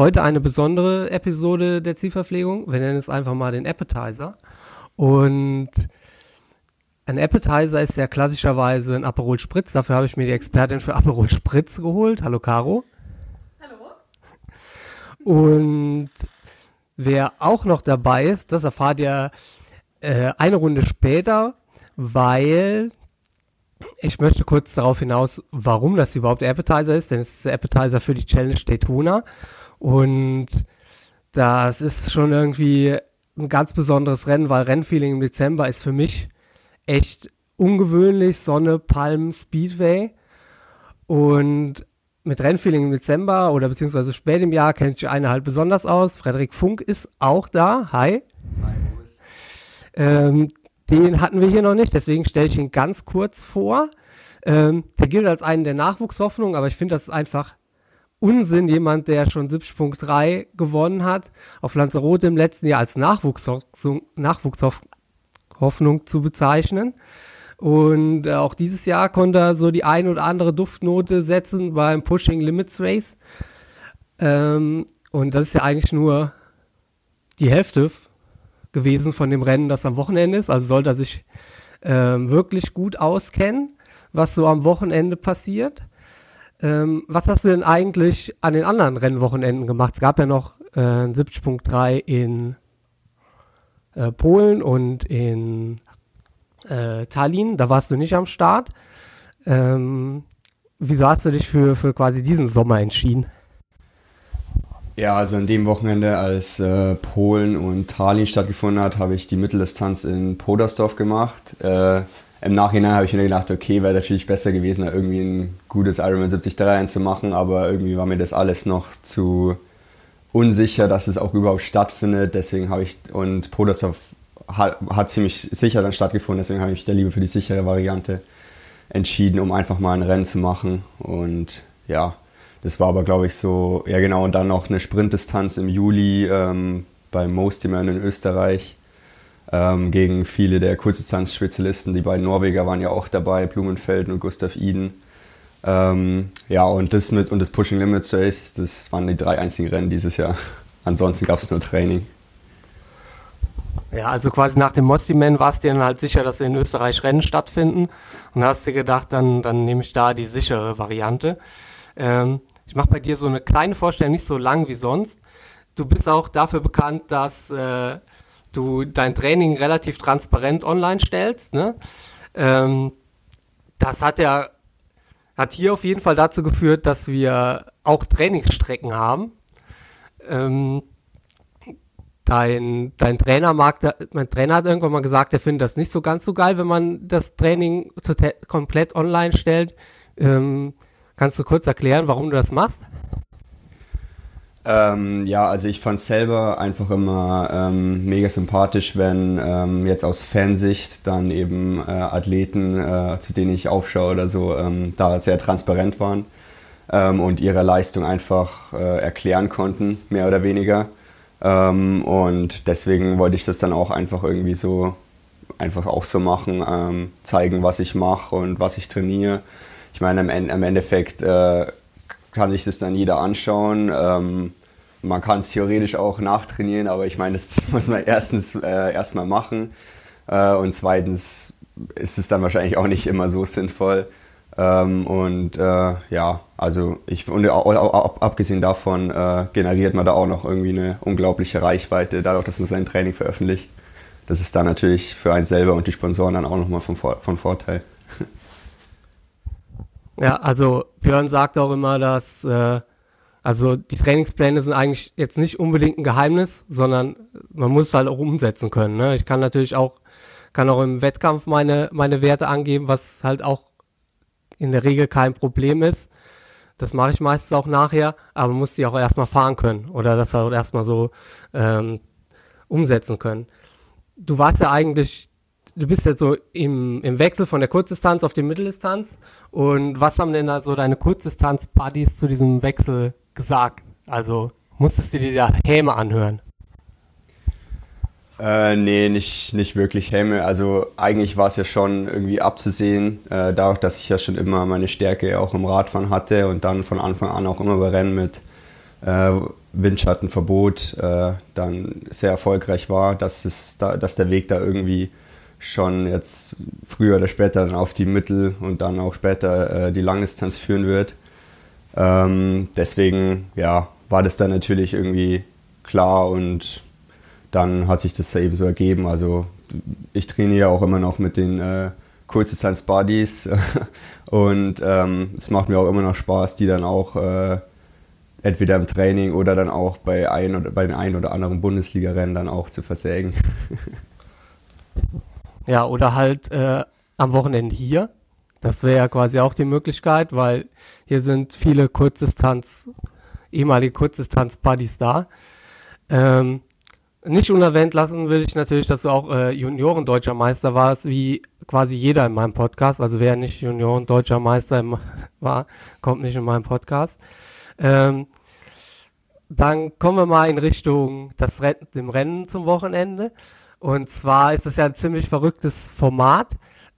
Heute eine besondere Episode der Zielverpflegung. Wir nennen es einfach mal den Appetizer. Und ein Appetizer ist ja klassischerweise ein Aperol Spritz. Dafür habe ich mir die Expertin für Aperol Spritz geholt. Hallo Caro. Hallo. Und wer auch noch dabei ist, das erfahrt ihr äh, eine Runde später, weil ich möchte kurz darauf hinaus, warum das überhaupt der Appetizer ist, denn es ist der Appetizer für die Challenge Daytona und das ist schon irgendwie ein ganz besonderes Rennen, weil Rennfeeling im Dezember ist für mich echt ungewöhnlich, Sonne, Palm, Speedway und mit Rennfeeling im Dezember oder beziehungsweise spät im Jahr kennt sich eine halt besonders aus. Frederik Funk ist auch da. Hi. Hi ähm, den hatten wir hier noch nicht, deswegen stelle ich ihn ganz kurz vor. Ähm, der gilt als einen der Nachwuchshoffnungen, aber ich finde, das ist einfach Unsinn, jemand, der schon 70.3 gewonnen hat, auf Lanzarote im letzten Jahr als Nachwuchshoffnung, zu bezeichnen. Und äh, auch dieses Jahr konnte er so die ein oder andere Duftnote setzen beim Pushing Limits Race. Ähm, und das ist ja eigentlich nur die Hälfte gewesen von dem Rennen, das am Wochenende ist. Also sollte er sich ähm, wirklich gut auskennen, was so am Wochenende passiert. Ähm, was hast du denn eigentlich an den anderen Rennwochenenden gemacht? Es gab ja noch äh, 70.3 in äh, Polen und in äh, Tallinn. Da warst du nicht am Start. Ähm, wieso hast du dich für, für quasi diesen Sommer entschieden? Ja, also an dem Wochenende, als äh, Polen und Tallinn stattgefunden hat, habe ich die Mitteldistanz in Podersdorf gemacht. Äh, Im Nachhinein habe ich mir gedacht, okay, wäre natürlich besser gewesen, da irgendwie ein gutes Ironman 73 einzumachen, aber irgendwie war mir das alles noch zu unsicher, dass es auch überhaupt stattfindet. Deswegen habe ich, und Podersdorf hat, hat ziemlich sicher dann stattgefunden, deswegen habe ich mich der Liebe für die sichere Variante entschieden, um einfach mal ein Rennen zu machen. Und ja, das war aber, glaube ich, so, ja genau, und dann noch eine Sprintdistanz im Juli ähm, beim Mostiman in Österreich ähm, gegen viele der Kurzdistanzspezialisten. Die beiden Norweger waren ja auch dabei, Blumenfeld und Gustav Iden. Ähm, ja, und das mit und das Pushing Limits Race, das waren die drei einzigen Rennen dieses Jahr. Ansonsten gab es nur Training. Ja, also quasi nach dem Mostiman war es dir dann halt sicher, dass in Österreich Rennen stattfinden und hast dir gedacht, dann, dann nehme ich da die sichere Variante. Ähm, ich mache bei dir so eine kleine Vorstellung, nicht so lang wie sonst. Du bist auch dafür bekannt, dass äh, du dein Training relativ transparent online stellst. Ne? Ähm, das hat ja hat hier auf jeden Fall dazu geführt, dass wir auch Trainingsstrecken haben. Ähm, dein, dein Trainer mag, mein Trainer hat irgendwann mal gesagt, er findet das nicht so ganz so geil, wenn man das Training komplett online stellt. Ähm, Kannst du kurz erklären, warum du das machst? Ähm, ja, also ich fand selber einfach immer ähm, mega sympathisch, wenn ähm, jetzt aus Fansicht dann eben äh, Athleten, äh, zu denen ich aufschaue oder so, ähm, da sehr transparent waren ähm, und ihre Leistung einfach äh, erklären konnten, mehr oder weniger. Ähm, und deswegen wollte ich das dann auch einfach irgendwie so, einfach auch so machen, zeigen, was ich mache und was ich trainiere ich meine, im, Endeffekt äh, kann sich das dann jeder anschauen. Ähm, man kann es theoretisch auch nachtrainieren, aber ich meine, das muss man erstens äh, erstmal machen äh, und zweitens ist es dann wahrscheinlich auch nicht immer so sinnvoll. Ähm, und äh, ja, also ich und abgesehen davon äh, generiert man da auch noch irgendwie eine unglaubliche Reichweite, dadurch, dass man sein Training veröffentlicht. Das ist dann natürlich für einen selber und die Sponsoren dann auch nochmal von, von Vorteil. Ja, also Björn sagt auch immer, dass äh, also die Trainingspläne sind eigentlich jetzt nicht unbedingt ein Geheimnis, sondern man muss halt auch umsetzen können. Ne? Ich kann natürlich auch, kann auch im Wettkampf meine, meine Werte angeben, was halt auch in der Regel kein Problem ist. Das mache ich meistens auch nachher, aber muss sie auch erstmal fahren können oder das auch erstmal so ähm, umsetzen können. Du warst ja eigentlich du bist jetzt so im, im Wechsel von der Kurzdistanz auf die Mitteldistanz. Und was haben denn da so deine Kurzdistanz-Buddies zu diesem Wechsel gesagt? Also musstest du dir da Häme anhören? Äh, nee, nicht, nicht wirklich Häme. Also eigentlich war es ja schon irgendwie abzusehen, äh, dadurch, dass ich ja schon immer meine Stärke auch im Radfahren hatte und dann von Anfang an auch immer bei Rennen mit äh, Windschattenverbot äh, dann sehr erfolgreich war, dass, es da, dass der Weg da irgendwie schon jetzt früher oder später dann auf die Mittel- und dann auch später äh, die Langdistanz führen wird. Ähm, deswegen ja, war das dann natürlich irgendwie klar und dann hat sich das eben so ergeben. Also ich trainiere auch immer noch mit den äh, Kurzdistanz Buddies und ähm, es macht mir auch immer noch Spaß, die dann auch äh, entweder im Training oder dann auch bei ein oder bei den ein oder anderen Bundesliga-Rennen dann auch zu versägen. Ja, oder halt äh, am Wochenende hier. Das wäre ja quasi auch die Möglichkeit, weil hier sind viele Kurzdistanz, ehemalige Kurzdistanz-Buddies da. Ähm, nicht unerwähnt lassen will ich natürlich, dass du auch äh, Junioren-Deutscher Meister warst, wie quasi jeder in meinem Podcast. Also wer nicht Junioren-Deutscher Meister war, kommt nicht in meinem Podcast. Ähm, dann kommen wir mal in Richtung das Rennen, dem Rennen zum Wochenende. Und zwar ist es ja ein ziemlich verrücktes Format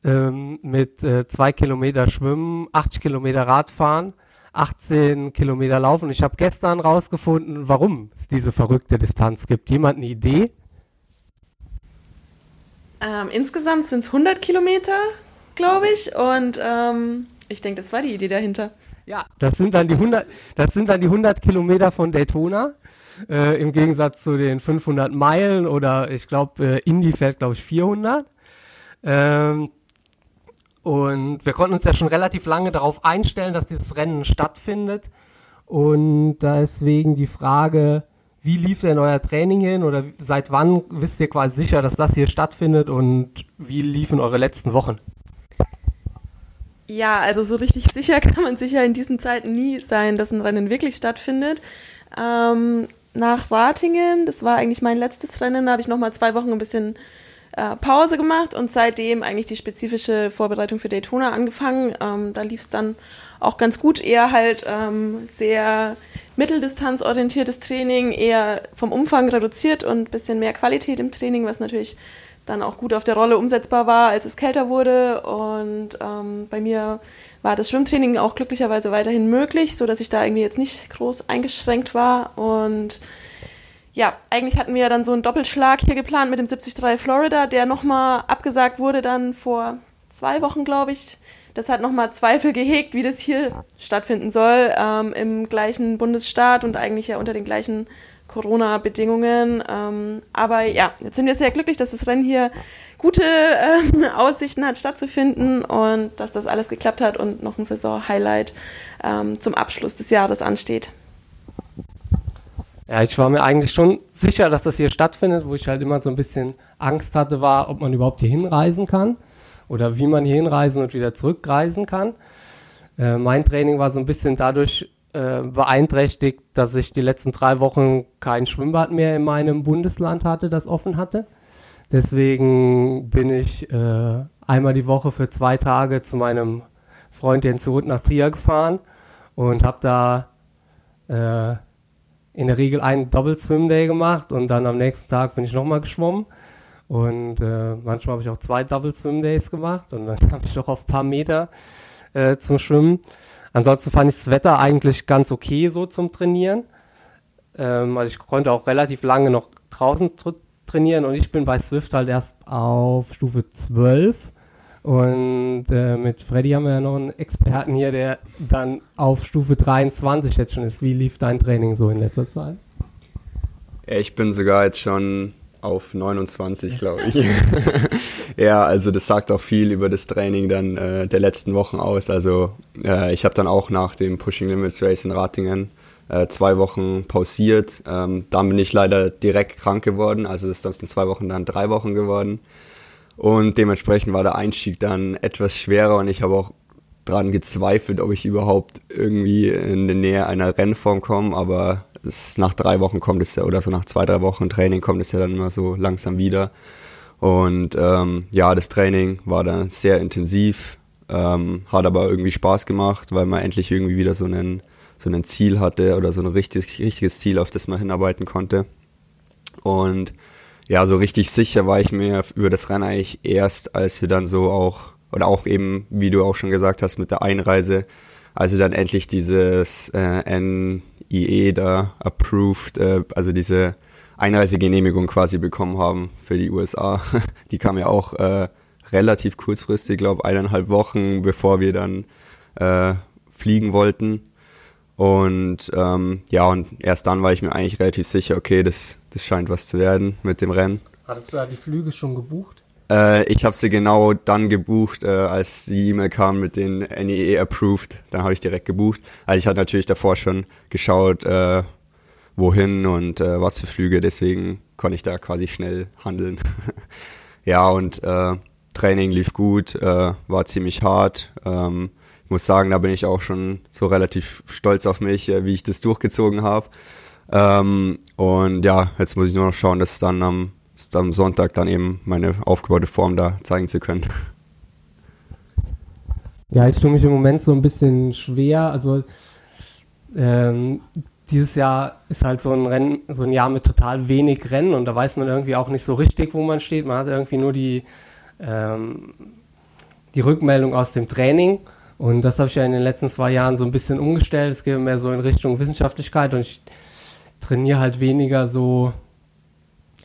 ähm, mit äh, zwei Kilometer Schwimmen, 80 Kilometer Radfahren, 18 Kilometer Laufen. Ich habe gestern rausgefunden, warum es diese verrückte Distanz gibt. Jemand eine Idee? Ähm, insgesamt sind es 100 Kilometer, glaube ich. Und ähm, ich denke, das war die Idee dahinter. Ja, das sind dann die 100, das sind dann die 100 Kilometer von Daytona. Äh, Im Gegensatz zu den 500 Meilen oder ich glaube, äh, Indy fährt, glaube ich, 400. Ähm, und wir konnten uns ja schon relativ lange darauf einstellen, dass dieses Rennen stattfindet. Und deswegen die Frage, wie lief denn euer Training hin oder seit wann wisst ihr quasi sicher, dass das hier stattfindet und wie liefen eure letzten Wochen? Ja, also so richtig sicher kann man sich ja in diesen Zeiten nie sein, dass ein Rennen wirklich stattfindet. Ähm, nach Ratingen, das war eigentlich mein letztes Rennen, da habe ich nochmal zwei Wochen ein bisschen äh, Pause gemacht und seitdem eigentlich die spezifische Vorbereitung für Daytona angefangen. Ähm, da lief es dann auch ganz gut, eher halt ähm, sehr mitteldistanzorientiertes Training, eher vom Umfang reduziert und bisschen mehr Qualität im Training, was natürlich dann auch gut auf der Rolle umsetzbar war, als es kälter wurde. Und ähm, bei mir war das Schwimmtraining auch glücklicherweise weiterhin möglich, so dass ich da irgendwie jetzt nicht groß eingeschränkt war. Und ja, eigentlich hatten wir dann so einen Doppelschlag hier geplant mit dem 73 Florida, der nochmal abgesagt wurde dann vor zwei Wochen, glaube ich. Das hat nochmal Zweifel gehegt, wie das hier stattfinden soll, ähm, im gleichen Bundesstaat und eigentlich ja unter den gleichen Corona-Bedingungen. Ähm, aber ja, jetzt sind wir sehr glücklich, dass das Rennen hier gute äh, Aussichten hat stattzufinden und dass das alles geklappt hat und noch ein Saison-Highlight ähm, zum Abschluss des Jahres ansteht. Ja, ich war mir eigentlich schon sicher, dass das hier stattfindet, wo ich halt immer so ein bisschen Angst hatte, war, ob man überhaupt hier hinreisen kann oder wie man hier hinreisen und wieder zurückreisen kann. Äh, mein Training war so ein bisschen dadurch äh, beeinträchtigt, dass ich die letzten drei Wochen kein Schwimmbad mehr in meinem Bundesland hatte, das offen hatte. Deswegen bin ich äh, einmal die Woche für zwei Tage zu meinem Freund Jens Roth nach Trier gefahren und habe da äh, in der Regel einen Double Swim Day gemacht und dann am nächsten Tag bin ich nochmal geschwommen. Und äh, manchmal habe ich auch zwei Double Swim Days gemacht und dann habe ich noch auf ein paar Meter äh, zum Schwimmen. Ansonsten fand ich das Wetter eigentlich ganz okay so zum Trainieren. Ähm, also ich konnte auch relativ lange noch draußen trainieren und ich bin bei Swift halt erst auf Stufe 12. Und äh, mit Freddy haben wir ja noch einen Experten hier, der dann auf Stufe 23 jetzt schon ist. Wie lief dein Training so in letzter Zeit? Ich bin sogar jetzt schon auf 29, glaube ich. ja, also das sagt auch viel über das Training dann äh, der letzten Wochen aus. Also äh, ich habe dann auch nach dem Pushing Limits Race in Ratingen äh, zwei Wochen pausiert. Ähm, dann bin ich leider direkt krank geworden. Also das ist in zwei Wochen dann drei Wochen geworden. Und dementsprechend war der Einstieg dann etwas schwerer und ich habe auch dran gezweifelt, ob ich überhaupt irgendwie in die Nähe einer Rennform komme, aber es, nach drei Wochen kommt es ja, oder so nach zwei, drei Wochen Training kommt es ja dann immer so langsam wieder. Und ähm, ja, das Training war dann sehr intensiv, ähm, hat aber irgendwie Spaß gemacht, weil man endlich irgendwie wieder so einen so ein Ziel hatte oder so ein richtig, richtiges Ziel, auf das man hinarbeiten konnte. Und ja, so richtig sicher war ich mir über das Rennen eigentlich erst, als wir dann so auch, oder auch eben, wie du auch schon gesagt hast, mit der Einreise, als wir dann endlich dieses äh, FIE da approved, äh, also diese Einreisegenehmigung quasi bekommen haben für die USA. Die kam ja auch äh, relativ kurzfristig, glaube eineinhalb Wochen, bevor wir dann äh, fliegen wollten. Und ähm, ja, und erst dann war ich mir eigentlich relativ sicher, okay, das, das scheint was zu werden mit dem Rennen. Hattest du da die Flüge schon gebucht? Äh, ich habe sie genau dann gebucht, äh, als die E-Mail kam mit den NEE approved. Dann habe ich direkt gebucht. Also ich hatte natürlich davor schon geschaut, äh, wohin und äh, was für Flüge, deswegen konnte ich da quasi schnell handeln. ja, und äh, Training lief gut, äh, war ziemlich hart. Ähm, muss sagen, da bin ich auch schon so relativ stolz auf mich, äh, wie ich das durchgezogen habe. Ähm, und ja, jetzt muss ich nur noch schauen, dass dann am, am Sonntag dann eben meine aufgebaute Form da zeigen zu können. Ja, ich tue mich im Moment so ein bisschen schwer. Also ähm, dieses Jahr ist halt so ein Rennen, so ein Jahr mit total wenig Rennen und da weiß man irgendwie auch nicht so richtig, wo man steht. Man hat irgendwie nur die, ähm, die Rückmeldung aus dem Training und das habe ich ja in den letzten zwei Jahren so ein bisschen umgestellt. Es geht mehr so in Richtung Wissenschaftlichkeit und ich trainiere halt weniger so,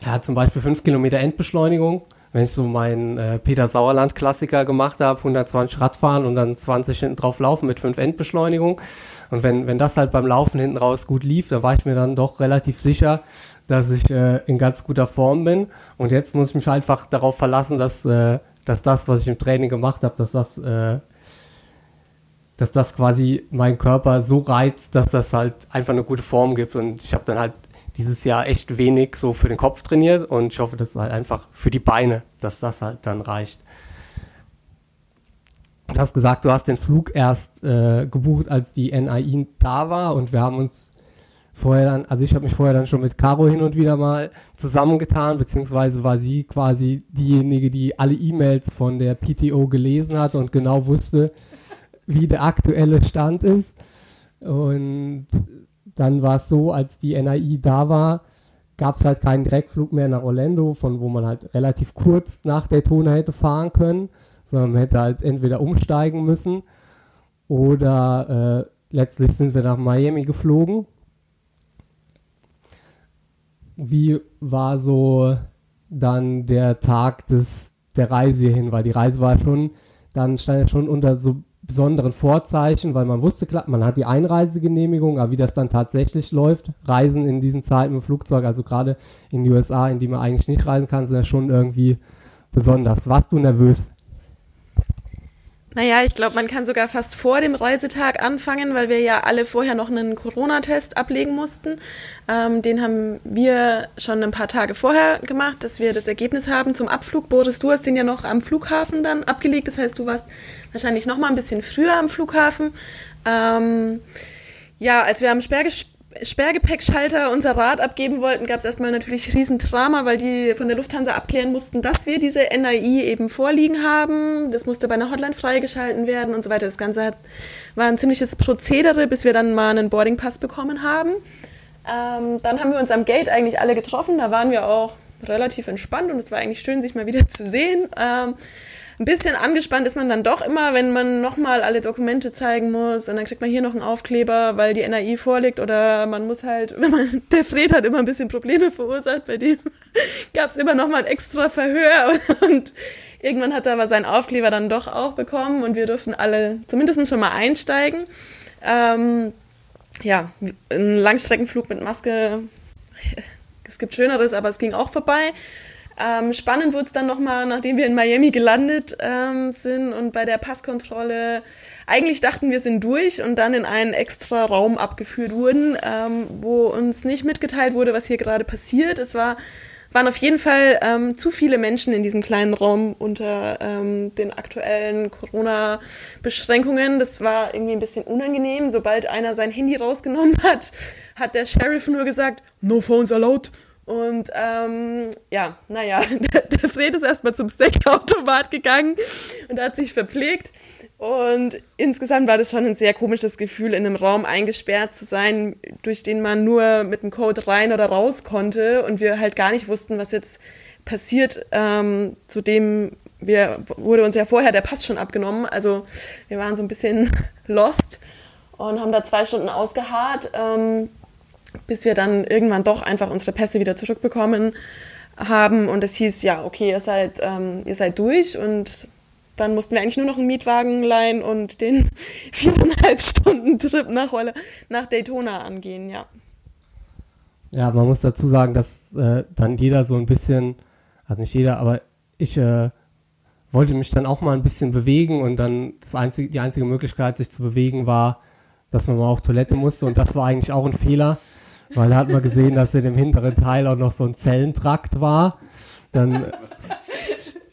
ja, zum Beispiel fünf Kilometer Endbeschleunigung wenn ich so meinen äh, Peter Sauerland Klassiker gemacht habe, 120 Radfahren und dann 20 hinten drauf laufen mit 5 Endbeschleunigung. Und wenn, wenn das halt beim Laufen hinten raus gut lief, dann war ich mir dann doch relativ sicher, dass ich äh, in ganz guter Form bin. Und jetzt muss ich mich einfach darauf verlassen, dass, äh, dass das, was ich im Training gemacht habe, dass das, äh, dass das quasi mein Körper so reizt, dass das halt einfach eine gute Form gibt. Und ich habe dann halt dieses Jahr echt wenig so für den Kopf trainiert und ich hoffe, dass halt einfach für die Beine, dass das halt dann reicht. Du hast gesagt, du hast den Flug erst äh, gebucht, als die NII da war und wir haben uns vorher dann, also ich habe mich vorher dann schon mit Caro hin und wieder mal zusammengetan, beziehungsweise war sie quasi diejenige, die alle E-Mails von der PTO gelesen hat und genau wusste, wie der aktuelle Stand ist. Und dann war es so, als die NAI da war, gab es halt keinen Direktflug mehr nach Orlando, von wo man halt relativ kurz nach Daytona hätte fahren können, sondern man hätte halt entweder umsteigen müssen oder äh, letztlich sind wir nach Miami geflogen. Wie war so dann der Tag des, der Reise hierhin? Weil die Reise war schon, dann stand ja schon unter so besonderen Vorzeichen, weil man wusste, klar, man hat die Einreisegenehmigung, aber wie das dann tatsächlich läuft, Reisen in diesen Zeiten im Flugzeug, also gerade in die USA, in die man eigentlich nicht reisen kann, sind ja schon irgendwie besonders. Warst du nervös? Naja, ich glaube, man kann sogar fast vor dem Reisetag anfangen, weil wir ja alle vorher noch einen Corona-Test ablegen mussten. Ähm, den haben wir schon ein paar Tage vorher gemacht, dass wir das Ergebnis haben zum Abflug. Boris, du hast den ja noch am Flughafen dann abgelegt. Das heißt, du warst wahrscheinlich noch mal ein bisschen früher am Flughafen. Ähm, ja, als wir am Sperrge Sperrgepäckschalter unser Rad abgeben wollten, gab es erstmal natürlich Riesendrama, weil die von der Lufthansa abklären mussten, dass wir diese NAI eben vorliegen haben. Das musste bei einer Hotline freigeschalten werden und so weiter. Das Ganze hat, war ein ziemliches Prozedere, bis wir dann mal einen Boardingpass bekommen haben. Ähm, dann haben wir uns am Gate eigentlich alle getroffen. Da waren wir auch relativ entspannt und es war eigentlich schön, sich mal wieder zu sehen. Ähm, ein bisschen angespannt ist man dann doch immer, wenn man nochmal alle Dokumente zeigen muss und dann kriegt man hier noch einen Aufkleber, weil die NAI vorliegt oder man muss halt, wenn man, der Fred hat immer ein bisschen Probleme verursacht, bei dem gab es immer nochmal ein extra Verhör und, und irgendwann hat er aber seinen Aufkleber dann doch auch bekommen und wir durften alle zumindest schon mal einsteigen. Ähm, ja, ein Langstreckenflug mit Maske, es gibt Schöneres, aber es ging auch vorbei. Ähm, spannend wurde es dann nochmal, nachdem wir in Miami gelandet ähm, sind und bei der Passkontrolle eigentlich dachten wir sind durch und dann in einen extra Raum abgeführt wurden, ähm, wo uns nicht mitgeteilt wurde, was hier gerade passiert. Es war waren auf jeden Fall ähm, zu viele Menschen in diesem kleinen Raum unter ähm, den aktuellen Corona-Beschränkungen. Das war irgendwie ein bisschen unangenehm. Sobald einer sein Handy rausgenommen hat, hat der Sheriff nur gesagt, no phones allowed. Und ähm, ja, naja, der, Fred ist erstmal zum Steakautomat gegangen und hat sich verpflegt. Und insgesamt war das schon ein sehr komisches Gefühl, in einem Raum eingesperrt zu sein, durch den man nur mit dem Code rein oder raus konnte und wir halt gar nicht wussten, was jetzt passiert. Ähm, zudem wir, wurde uns ja vorher der Pass schon abgenommen. Also wir waren so ein bisschen lost und haben da zwei Stunden ausgeharrt. Ähm, bis wir dann irgendwann doch einfach unsere Pässe wieder zurückbekommen haben. Und es hieß, ja, okay, ihr seid, ähm, ihr seid durch. Und dann mussten wir eigentlich nur noch einen Mietwagen leihen und den viereinhalb Stunden Trip nach, nach Daytona angehen, ja. Ja, man muss dazu sagen, dass äh, dann jeder so ein bisschen, also nicht jeder, aber ich äh, wollte mich dann auch mal ein bisschen bewegen und dann das einzige, die einzige Möglichkeit, sich zu bewegen, war, dass man mal auf Toilette musste. Und das war eigentlich auch ein Fehler, weil da hat man gesehen, dass in dem hinteren Teil auch noch so ein Zellentrakt war. Dann,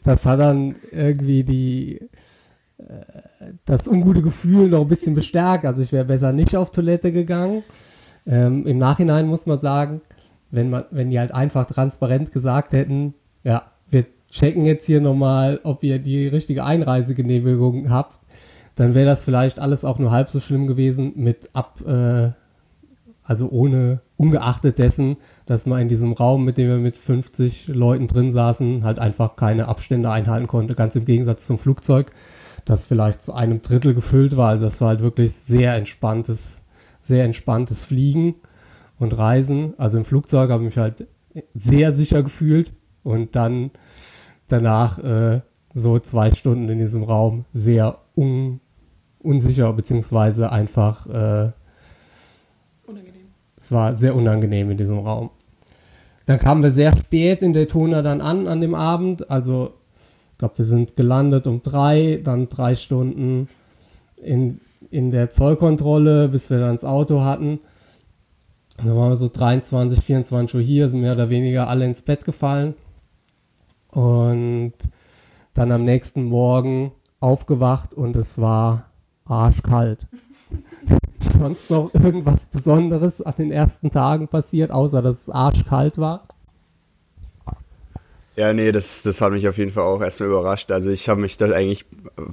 das hat dann irgendwie die, äh, das ungute Gefühl noch ein bisschen bestärkt. Also ich wäre besser nicht auf Toilette gegangen. Ähm, Im Nachhinein muss man sagen, wenn man, wenn die halt einfach transparent gesagt hätten, ja, wir checken jetzt hier nochmal, ob ihr die richtige Einreisegenehmigung habt, dann wäre das vielleicht alles auch nur halb so schlimm gewesen mit ab, äh, also ohne, ungeachtet dessen, dass man in diesem Raum, mit dem wir mit 50 Leuten drin saßen, halt einfach keine Abstände einhalten konnte, ganz im Gegensatz zum Flugzeug, das vielleicht zu einem Drittel gefüllt war. Also das war halt wirklich sehr entspanntes sehr entspanntes Fliegen und Reisen. Also im Flugzeug habe ich mich halt sehr sicher gefühlt und dann danach äh, so zwei Stunden in diesem Raum sehr un unsicher beziehungsweise einfach äh. Es war sehr unangenehm in diesem Raum. Dann kamen wir sehr spät in Daytona dann an an dem Abend. Also ich glaube, wir sind gelandet um drei, dann drei Stunden in in der Zollkontrolle, bis wir dann ins Auto hatten. Dann waren wir so 23, 24 Uhr hier, sind mehr oder weniger alle ins Bett gefallen. Und dann am nächsten Morgen aufgewacht und es war arschkalt. Sonst noch irgendwas Besonderes an den ersten Tagen passiert, außer dass es arschkalt war? Ja, nee, das, das hat mich auf jeden Fall auch erstmal überrascht. Also ich habe mich da eigentlich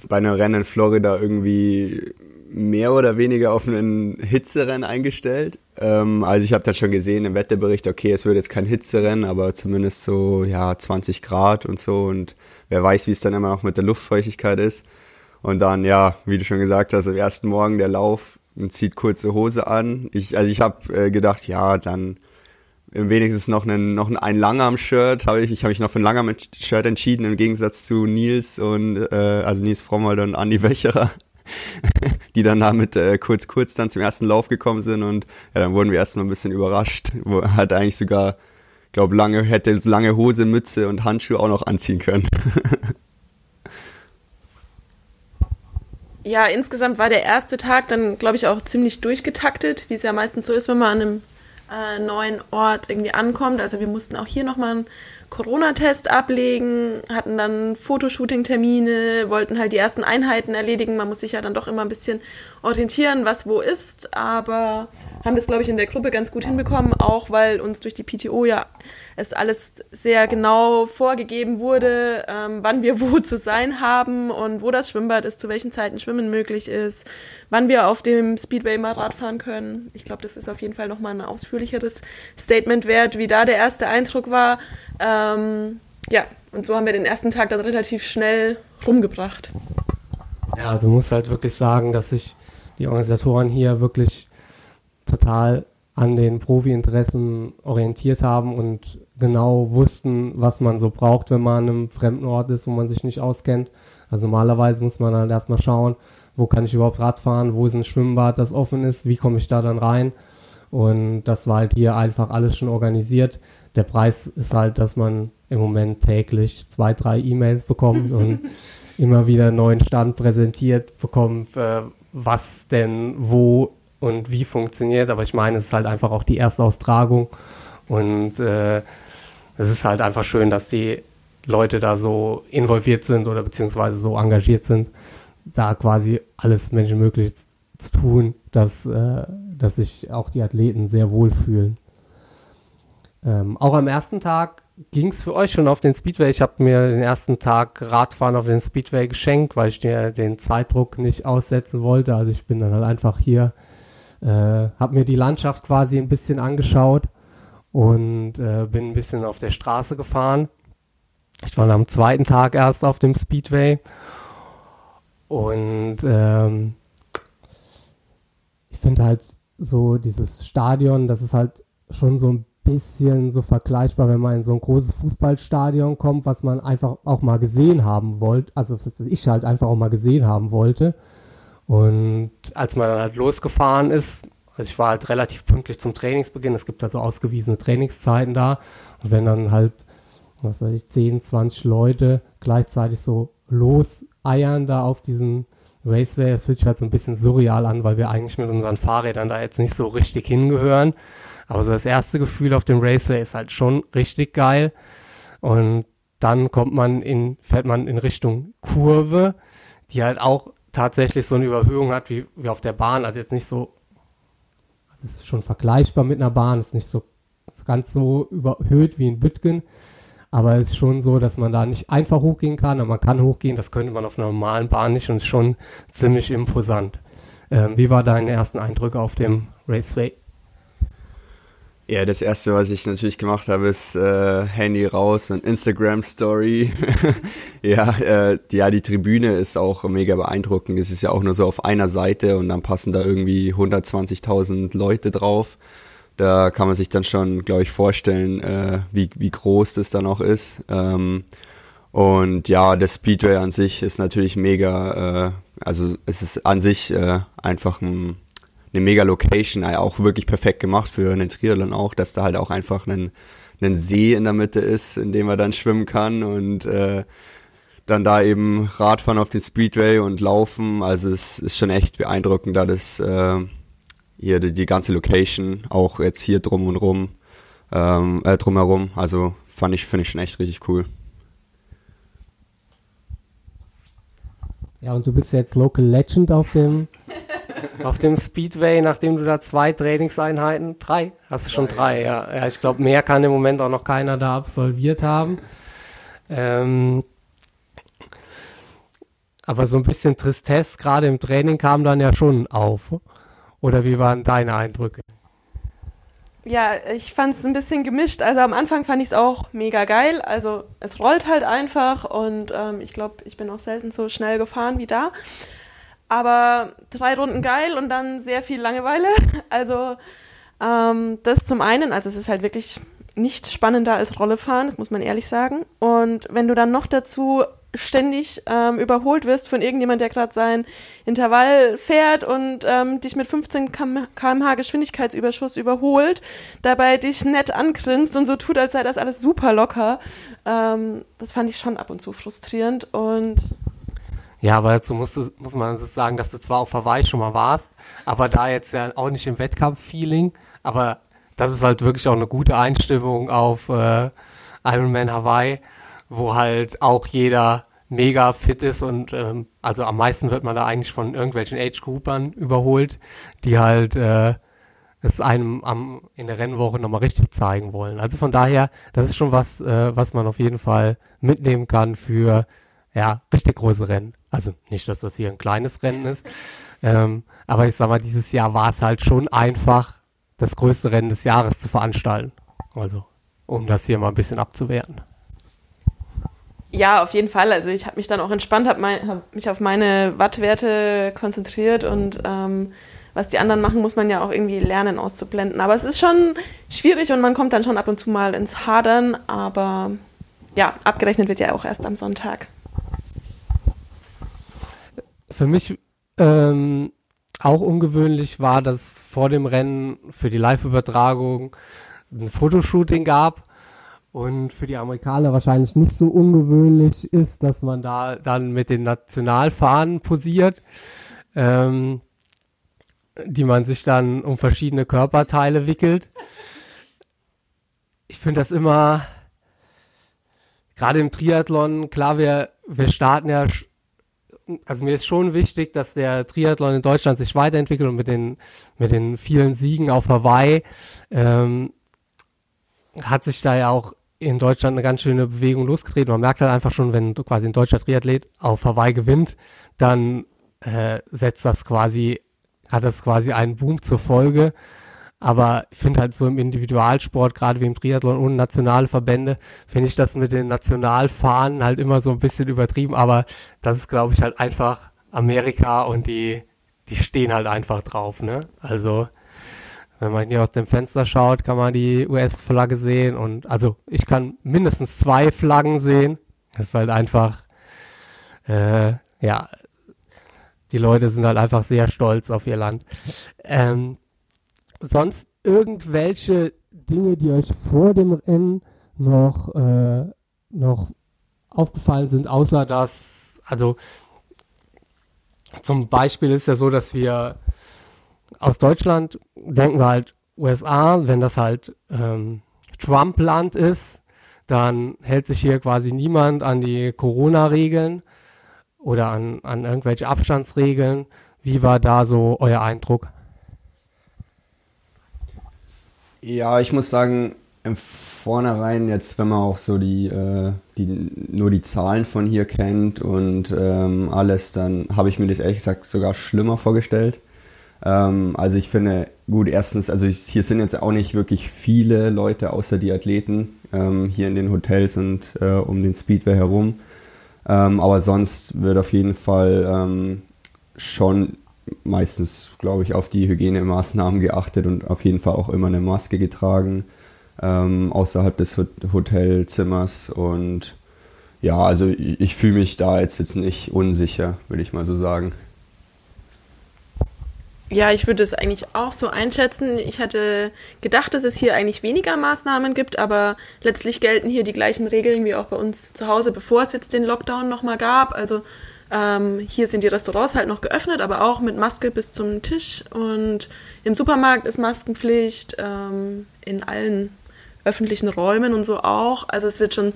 bei einem Rennen in Florida irgendwie mehr oder weniger auf einen Hitzerennen eingestellt. Ähm, also ich habe dann schon gesehen im Wetterbericht, okay, es wird jetzt kein Hitzerennen, aber zumindest so ja 20 Grad und so und wer weiß, wie es dann immer noch mit der Luftfeuchtigkeit ist. Und dann ja, wie du schon gesagt hast, am ersten Morgen der Lauf und zieht kurze Hose an. Ich, also ich habe äh, gedacht, ja, dann wenigstens noch einen noch ein Langarm-Shirt habe ich ich habe mich noch für ein Langarm-Shirt entschieden im Gegensatz zu Nils und äh, also Nils Frommel und Andi Wächerer die dann damit äh, kurz, kurz dann zum ersten Lauf gekommen sind und ja, dann wurden wir erstmal ein bisschen überrascht, wo hat eigentlich sogar, glaube lange, hätte lange Hose, Mütze und Handschuhe auch noch anziehen können. ja, insgesamt war der erste Tag dann, glaube ich, auch ziemlich durchgetaktet, wie es ja meistens so ist, wenn man an einem äh, neuen Ort irgendwie ankommt. Also wir mussten auch hier nochmal einen Corona-Test ablegen, hatten dann Fotoshooting-Termine, wollten halt die ersten Einheiten erledigen. Man muss sich ja dann doch immer ein bisschen orientieren, was wo ist, aber haben das, glaube ich, in der Gruppe ganz gut hinbekommen, auch weil uns durch die PTO ja es alles sehr genau vorgegeben wurde, ähm, wann wir wo zu sein haben und wo das Schwimmbad ist, zu welchen Zeiten Schwimmen möglich ist, wann wir auf dem Speedway mal Rad fahren können. Ich glaube, das ist auf jeden Fall nochmal ein ausführlicheres Statement wert, wie da der erste Eindruck war. Ähm, ja, und so haben wir den ersten Tag dann relativ schnell rumgebracht. Ja, also muss halt wirklich sagen, dass sich die Organisatoren hier wirklich total an den Profi-Interessen orientiert haben und genau wussten, was man so braucht, wenn man an einem fremden Ort ist, wo man sich nicht auskennt. Also normalerweise muss man dann erstmal schauen, wo kann ich überhaupt Rad fahren, wo ist ein Schwimmbad, das offen ist, wie komme ich da dann rein. Und das war halt hier einfach alles schon organisiert. Der Preis ist halt, dass man im Moment täglich zwei, drei E-Mails bekommt und immer wieder einen neuen Stand präsentiert bekommt, äh, was denn wo und wie funktioniert. Aber ich meine, es ist halt einfach auch die erste Austragung und äh, es ist halt einfach schön, dass die Leute da so involviert sind oder beziehungsweise so engagiert sind, da quasi alles Menschenmögliche zu tun, dass, äh, dass sich auch die Athleten sehr wohlfühlen. Ähm, auch am ersten Tag ging es für euch schon auf den Speedway. Ich habe mir den ersten Tag Radfahren auf den Speedway geschenkt, weil ich mir den Zeitdruck nicht aussetzen wollte. Also ich bin dann halt einfach hier, äh, habe mir die Landschaft quasi ein bisschen angeschaut und äh, bin ein bisschen auf der Straße gefahren. Ich war am zweiten Tag erst auf dem Speedway und ähm, ich finde halt so dieses Stadion, das ist halt schon so ein bisschen so vergleichbar, wenn man in so ein großes Fußballstadion kommt, was man einfach auch mal gesehen haben wollte, also das ich halt einfach auch mal gesehen haben wollte. Und als man dann halt losgefahren ist, also ich war halt relativ pünktlich zum Trainingsbeginn, es gibt also ausgewiesene Trainingszeiten da und wenn dann halt, was weiß ich, 10, 20 Leute gleichzeitig so loseiern da auf diesen Raceway, das fühlt sich halt so ein bisschen surreal an, weil wir eigentlich mit unseren Fahrrädern da jetzt nicht so richtig hingehören. Aber so das erste Gefühl auf dem Raceway ist halt schon richtig geil. Und dann kommt man in, fährt man in Richtung Kurve, die halt auch tatsächlich so eine Überhöhung hat wie, wie auf der Bahn. Also jetzt nicht so, also ist schon vergleichbar mit einer Bahn, ist nicht so ganz so überhöht wie in Bütgen. Aber es ist schon so, dass man da nicht einfach hochgehen kann, aber man kann hochgehen, das könnte man auf einer normalen Bahn nicht und ist schon ziemlich imposant. Ähm, wie war deine ersten Eindrücke auf dem Raceway? Ja, das erste, was ich natürlich gemacht habe, ist äh, Handy raus und Instagram Story. ja, äh, ja, die Tribüne ist auch mega beeindruckend. Es ist ja auch nur so auf einer Seite und dann passen da irgendwie 120.000 Leute drauf. Da kann man sich dann schon, glaube ich, vorstellen, äh, wie, wie groß das dann auch ist. Ähm, und ja, der Speedway an sich ist natürlich mega, äh, also es ist an sich äh, einfach ein eine mega Location, auch wirklich perfekt gemacht für einen Triathlon auch, dass da halt auch einfach ein, ein See in der Mitte ist, in dem man dann schwimmen kann und äh, dann da eben Radfahren auf den Speedway und laufen. Also es ist schon echt beeindruckend, da das äh, hier die, die ganze Location, auch jetzt hier drum und rum, ähm, äh, drumherum. Also fand ich, finde ich schon echt richtig cool. Ja, und du bist jetzt Local Legend auf dem auf dem Speedway, nachdem du da zwei Trainingseinheiten, drei, hast du schon drei, ja. ja ich glaube, mehr kann im Moment auch noch keiner da absolviert haben. Ähm, aber so ein bisschen Tristesse gerade im Training kam dann ja schon auf. Oder wie waren deine Eindrücke? Ja, ich fand es ein bisschen gemischt. Also am Anfang fand ich es auch mega geil. Also es rollt halt einfach und ähm, ich glaube, ich bin auch selten so schnell gefahren wie da. Aber drei Runden geil und dann sehr viel Langeweile. Also ähm, das zum einen, also es ist halt wirklich nicht spannender als Rolle fahren, das muss man ehrlich sagen. Und wenn du dann noch dazu ständig ähm, überholt wirst von irgendjemand, der gerade sein Intervall fährt und ähm, dich mit 15 km/h Geschwindigkeitsüberschuss überholt, dabei dich nett angrinst und so tut, als sei das alles super locker. Ähm, das fand ich schon ab und zu frustrierend und ja, aber dazu musst du, muss man sagen, dass du zwar auf Hawaii schon mal warst, aber da jetzt ja auch nicht im Wettkampf-Feeling, aber das ist halt wirklich auch eine gute Einstimmung auf äh, Ironman Hawaii, wo halt auch jeder mega fit ist und ähm, also am meisten wird man da eigentlich von irgendwelchen Age-Groupern überholt, die halt äh, es einem am, in der Rennwoche nochmal richtig zeigen wollen. Also von daher, das ist schon was, äh, was man auf jeden Fall mitnehmen kann für ja, richtig große Rennen. Also nicht, dass das hier ein kleines Rennen ist. Ähm, aber ich sag mal, dieses Jahr war es halt schon einfach, das größte Rennen des Jahres zu veranstalten. Also, um das hier mal ein bisschen abzuwerten. Ja, auf jeden Fall. Also ich habe mich dann auch entspannt, habe hab mich auf meine Wattwerte konzentriert und ähm, was die anderen machen, muss man ja auch irgendwie lernen auszublenden. Aber es ist schon schwierig und man kommt dann schon ab und zu mal ins Hadern. Aber ja, abgerechnet wird ja auch erst am Sonntag für mich ähm, auch ungewöhnlich war, dass vor dem Rennen für die Live-Übertragung ein Fotoshooting gab und für die Amerikaner wahrscheinlich nicht so ungewöhnlich ist, dass man da dann mit den Nationalfahnen posiert, ähm, die man sich dann um verschiedene Körperteile wickelt. Ich finde das immer, gerade im Triathlon, klar, wir, wir starten ja also mir ist schon wichtig, dass der Triathlon in Deutschland sich weiterentwickelt und mit den, mit den vielen Siegen auf Hawaii ähm, hat sich da ja auch in Deutschland eine ganz schöne Bewegung losgetreten. Man merkt halt einfach schon, wenn quasi ein deutscher Triathlet auf Hawaii gewinnt, dann äh, setzt das quasi, hat das quasi einen Boom zur Folge. Aber ich finde halt so im Individualsport, gerade wie im Triathlon ohne nationale Verbände, finde ich das mit den Nationalfahnen halt immer so ein bisschen übertrieben. Aber das ist, glaube ich, halt einfach Amerika und die, die stehen halt einfach drauf, ne? Also Wenn man hier aus dem Fenster schaut, kann man die US-Flagge sehen und also ich kann mindestens zwei Flaggen sehen. Das ist halt einfach, äh, ja, die Leute sind halt einfach sehr stolz auf ihr Land. Ähm, sonst irgendwelche Dinge, die euch vor dem Rennen noch, äh, noch aufgefallen sind, außer dass, also zum Beispiel ist ja so, dass wir aus Deutschland denken wir halt USA, wenn das halt ähm, Trump-Land ist, dann hält sich hier quasi niemand an die Corona-Regeln oder an, an irgendwelche Abstandsregeln. Wie war da so euer Eindruck? Ja, ich muss sagen, im Vornherein jetzt, wenn man auch so die, äh, die nur die Zahlen von hier kennt und ähm, alles, dann habe ich mir das ehrlich gesagt sogar schlimmer vorgestellt. Ähm, also ich finde, gut, erstens, also ich, hier sind jetzt auch nicht wirklich viele Leute außer die Athleten ähm, hier in den Hotels und äh, um den Speedway herum. Ähm, aber sonst wird auf jeden Fall ähm, schon meistens, glaube ich, auf die Hygienemaßnahmen geachtet und auf jeden Fall auch immer eine Maske getragen ähm, außerhalb des Hotelzimmers. Und ja, also ich, fühle mich da jetzt, jetzt nicht unsicher, würde ich mal so sagen. Ja, ich würde es eigentlich auch so einschätzen. Ich hatte gedacht, dass es hier eigentlich weniger Maßnahmen gibt, aber letztlich gelten hier die gleichen Regeln wie auch bei uns zu Hause, bevor es jetzt den Lockdown nochmal gab. Also ähm, hier sind die Restaurants halt noch geöffnet, aber auch mit Maske bis zum Tisch. Und im Supermarkt ist Maskenpflicht, ähm, in allen öffentlichen Räumen und so auch. Also es wird schon,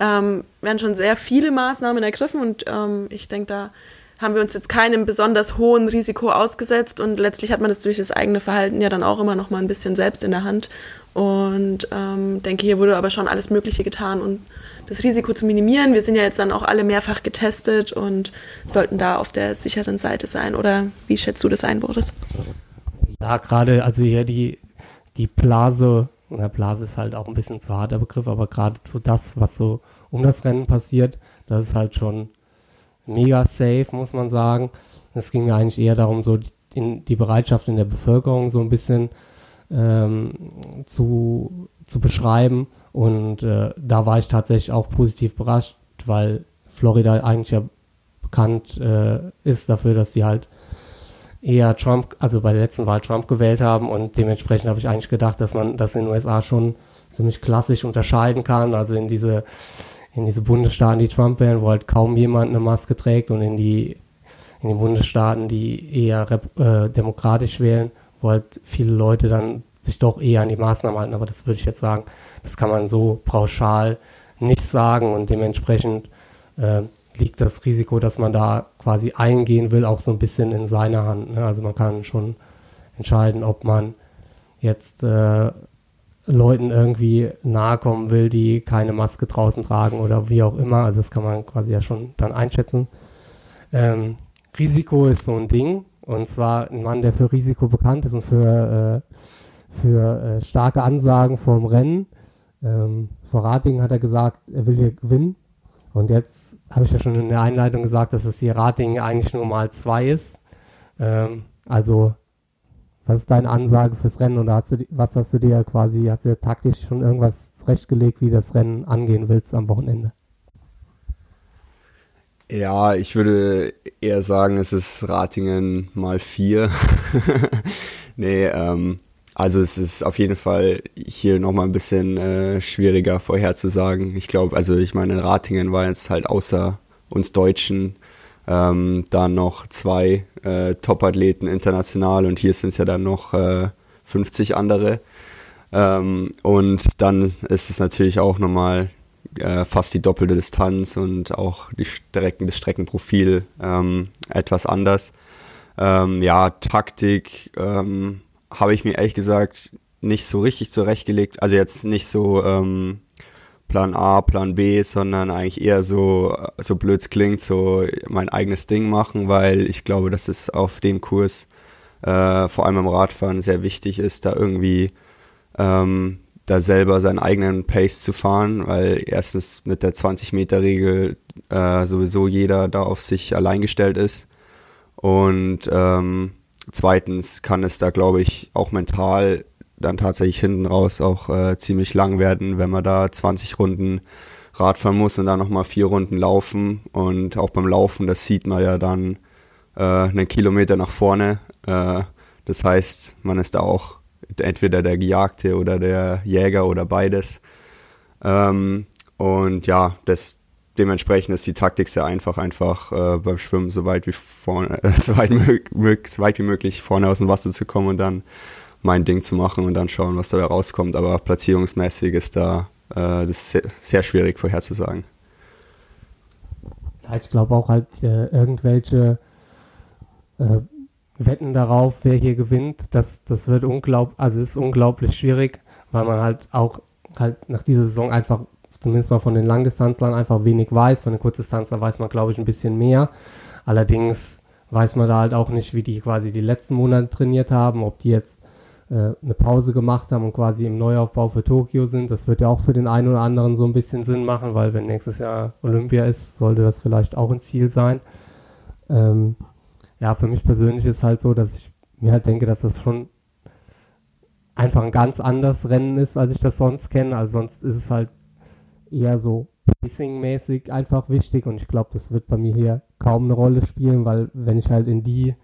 ähm, werden schon sehr viele Maßnahmen ergriffen und ähm, ich denke, da haben wir uns jetzt keinem besonders hohen Risiko ausgesetzt und letztlich hat man das durch das eigene Verhalten ja dann auch immer noch mal ein bisschen selbst in der Hand und ähm, denke, hier wurde aber schon alles Mögliche getan, um das Risiko zu minimieren. Wir sind ja jetzt dann auch alle mehrfach getestet und sollten da auf der sicheren Seite sein. Oder wie schätzt du das ein, Boris? Ja, gerade, also hier die, die Blase, na, Blase ist halt auch ein bisschen zu harter Begriff, aber gerade so das, was so um das Rennen passiert, das ist halt schon mega safe, muss man sagen. Es ging mir eigentlich eher darum, so die, die Bereitschaft in der Bevölkerung so ein bisschen ähm, zu, zu beschreiben. Und äh, da war ich tatsächlich auch positiv überrascht, weil Florida eigentlich ja bekannt äh, ist dafür, dass sie halt eher Trump, also bei der letzten Wahl Trump gewählt haben. Und dementsprechend habe ich eigentlich gedacht, dass man das in den USA schon ziemlich klassisch unterscheiden kann, also in diese in diese Bundesstaaten, die Trump wählen, wo halt kaum jemand eine Maske trägt. Und in die in den Bundesstaaten, die eher äh, demokratisch wählen, wo halt viele Leute dann sich doch eher an die Maßnahmen halten, aber das würde ich jetzt sagen, das kann man so pauschal nicht sagen und dementsprechend äh, liegt das Risiko, dass man da quasi eingehen will, auch so ein bisschen in seiner Hand. Ne? Also man kann schon entscheiden, ob man jetzt äh, Leuten irgendwie nahe kommen will, die keine Maske draußen tragen oder wie auch immer. Also das kann man quasi ja schon dann einschätzen. Ähm, Risiko ist so ein Ding. Und zwar ein Mann, der für Risiko bekannt ist und für, äh, für äh, starke Ansagen vorm Rennen. Ähm, vor Ratingen hat er gesagt, er will hier gewinnen. Und jetzt habe ich ja schon in der Einleitung gesagt, dass das hier Rating eigentlich nur mal zwei ist. Ähm, also, was ist deine Ansage fürs Rennen oder hast du, was hast du dir quasi, hast du taktisch schon irgendwas zurechtgelegt, wie das Rennen angehen willst am Wochenende? Ja, ich würde eher sagen, es ist Ratingen mal vier. nee, ähm, also es ist auf jeden Fall hier nochmal ein bisschen äh, schwieriger vorherzusagen. Ich glaube, also ich meine, Ratingen war jetzt halt außer uns Deutschen ähm, dann noch zwei äh, Top-Athleten international und hier sind es ja dann noch äh, 50 andere. Ähm, und dann ist es natürlich auch nochmal äh, fast die doppelte Distanz und auch die Strecken, das Streckenprofil ähm, etwas anders. Ähm, ja, Taktik, ähm, habe ich mir ehrlich gesagt nicht so richtig zurechtgelegt. Also jetzt nicht so ähm, Plan A, Plan B, sondern eigentlich eher so, so blöd klingt, so mein eigenes Ding machen, weil ich glaube, dass es auf dem Kurs äh, vor allem im Radfahren sehr wichtig ist, da irgendwie ähm, da selber seinen eigenen Pace zu fahren, weil erstens mit der 20-Meter-Regel äh, sowieso jeder da auf sich allein gestellt ist und ähm, zweitens kann es da, glaube ich, auch mental dann tatsächlich hinten raus auch äh, ziemlich lang werden, wenn man da 20 Runden Radfahren muss und dann nochmal vier Runden laufen. Und auch beim Laufen, das sieht man ja dann äh, einen Kilometer nach vorne. Äh, das heißt, man ist da auch entweder der Gejagte oder der Jäger oder beides. Ähm, und ja, das, dementsprechend ist die Taktik sehr einfach, einfach äh, beim Schwimmen so weit wie vorne, äh, so, weit so weit wie möglich vorne aus dem Wasser zu kommen und dann mein Ding zu machen und dann schauen, was dabei rauskommt. Aber platzierungsmäßig ist da äh, das sehr, sehr schwierig vorherzusagen. Ja, ich glaube auch halt äh, irgendwelche äh, Wetten darauf, wer hier gewinnt, das, das wird unglaublich, also ist unglaublich schwierig, weil man halt auch halt nach dieser Saison einfach, zumindest mal von den Langdistanzlern, einfach wenig weiß. Von den Kurzdistanzlern weiß man, glaube ich, ein bisschen mehr. Allerdings weiß man da halt auch nicht, wie die quasi die letzten Monate trainiert haben, ob die jetzt äh, eine Pause gemacht haben und quasi im Neuaufbau für Tokio sind. Das wird ja auch für den einen oder anderen so ein bisschen Sinn machen, weil wenn nächstes Jahr Olympia ist, sollte das vielleicht auch ein Ziel sein. Ähm, ja, für mich persönlich ist halt so, dass ich mir halt denke, dass das schon einfach ein ganz anderes Rennen ist, als ich das sonst kenne. Also sonst ist es halt eher so Pacing-mäßig einfach wichtig und ich glaube, das wird bei mir hier kaum eine Rolle spielen, weil wenn ich halt in die,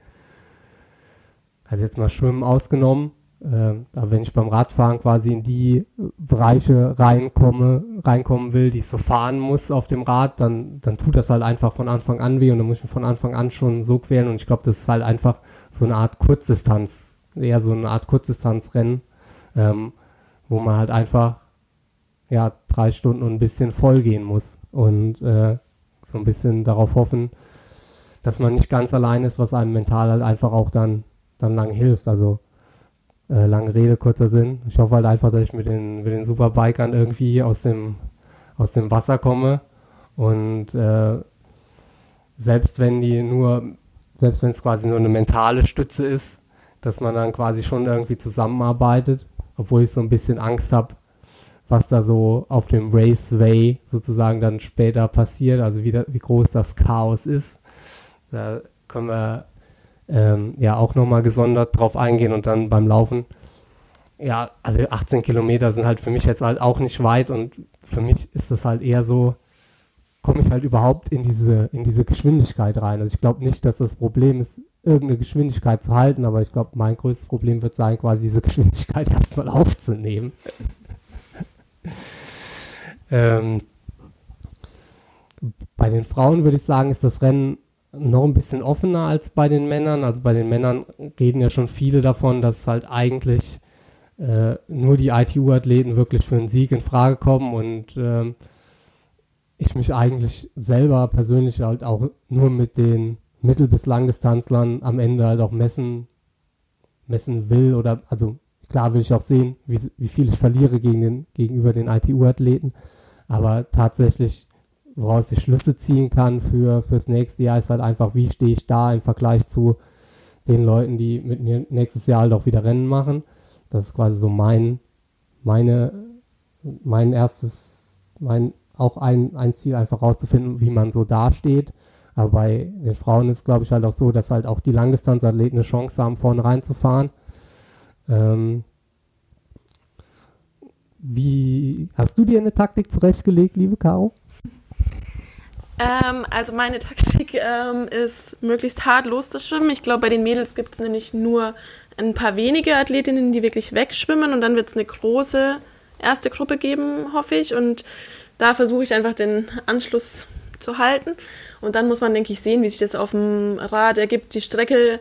also jetzt mal Schwimmen ausgenommen, äh, aber wenn ich beim Radfahren quasi in die Bereiche reinkomme, reinkommen will, die ich so fahren muss auf dem Rad, dann, dann tut das halt einfach von Anfang an weh und dann muss ich mich von Anfang an schon so quälen und ich glaube, das ist halt einfach so eine Art Kurzdistanz, eher so eine Art Kurzdistanzrennen, ähm, wo man halt einfach ja drei Stunden und ein bisschen voll gehen muss und äh, so ein bisschen darauf hoffen, dass man nicht ganz allein ist, was einem mental halt einfach auch dann dann lang hilft. Also äh, lange Rede, kurzer Sinn. Ich hoffe halt einfach, dass ich mit den, mit den Superbikern irgendwie aus dem, aus dem Wasser komme. Und äh, selbst wenn die nur, selbst wenn es quasi nur eine mentale Stütze ist, dass man dann quasi schon irgendwie zusammenarbeitet, obwohl ich so ein bisschen Angst habe, was da so auf dem Raceway sozusagen dann später passiert, also wie, da, wie groß das Chaos ist. Da können wir ähm, ja auch nochmal gesondert drauf eingehen und dann beim Laufen. Ja, also 18 Kilometer sind halt für mich jetzt halt auch nicht weit und für mich ist das halt eher so, komme ich halt überhaupt in diese, in diese Geschwindigkeit rein. Also ich glaube nicht, dass das Problem ist, irgendeine Geschwindigkeit zu halten, aber ich glaube, mein größtes Problem wird sein, quasi diese Geschwindigkeit erstmal aufzunehmen. ähm, bei den Frauen würde ich sagen, ist das Rennen noch ein bisschen offener als bei den Männern. Also bei den Männern reden ja schon viele davon, dass halt eigentlich äh, nur die ITU-Athleten wirklich für einen Sieg in Frage kommen und äh, ich mich eigentlich selber persönlich halt auch nur mit den Mittel- bis Langdistanzlern am Ende halt auch messen, messen will oder also klar will ich auch sehen, wie, wie viel ich verliere gegen den, gegenüber den ITU-Athleten, aber tatsächlich woraus ich Schlüsse ziehen kann für fürs nächste Jahr, ist halt einfach, wie stehe ich da im Vergleich zu den Leuten, die mit mir nächstes Jahr halt auch wieder Rennen machen. Das ist quasi so mein, meine, mein erstes, mein, auch ein, ein Ziel, einfach rauszufinden, wie man so dasteht. Aber bei den Frauen ist, glaube ich, halt auch so, dass halt auch die Langdistanzathleten eine Chance haben, vorne reinzufahren. Ähm, wie, hast du dir eine Taktik zurechtgelegt, liebe Caro? Ähm, also meine Taktik ähm, ist, möglichst hart loszuschwimmen. Ich glaube, bei den Mädels gibt es nämlich nur ein paar wenige Athletinnen, die wirklich wegschwimmen und dann wird es eine große erste Gruppe geben, hoffe ich. Und da versuche ich einfach den Anschluss zu halten. Und dann muss man, denke ich, sehen, wie sich das auf dem Rad ergibt. Die Strecke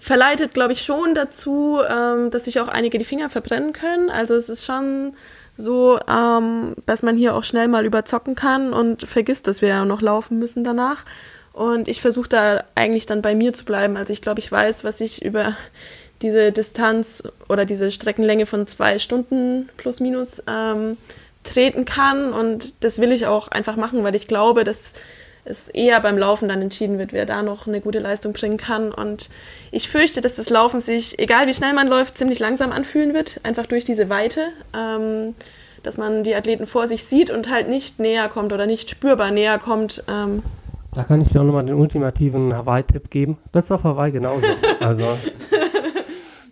verleitet, glaube ich, schon dazu, ähm, dass sich auch einige die Finger verbrennen können. Also es ist schon so, ähm, dass man hier auch schnell mal überzocken kann und vergisst, dass wir ja noch laufen müssen danach. Und ich versuche da eigentlich dann bei mir zu bleiben. Also ich glaube, ich weiß, was ich über diese Distanz oder diese Streckenlänge von zwei Stunden plus minus ähm, treten kann. Und das will ich auch einfach machen, weil ich glaube, dass es eher beim Laufen dann entschieden wird, wer da noch eine gute Leistung bringen kann. Und ich fürchte, dass das Laufen sich, egal wie schnell man läuft, ziemlich langsam anfühlen wird, einfach durch diese Weite, ähm, dass man die Athleten vor sich sieht und halt nicht näher kommt oder nicht spürbar näher kommt. Ähm. Da kann ich dir auch nochmal den ultimativen Hawaii-Tipp geben. Das ist auf Hawaii genauso. Also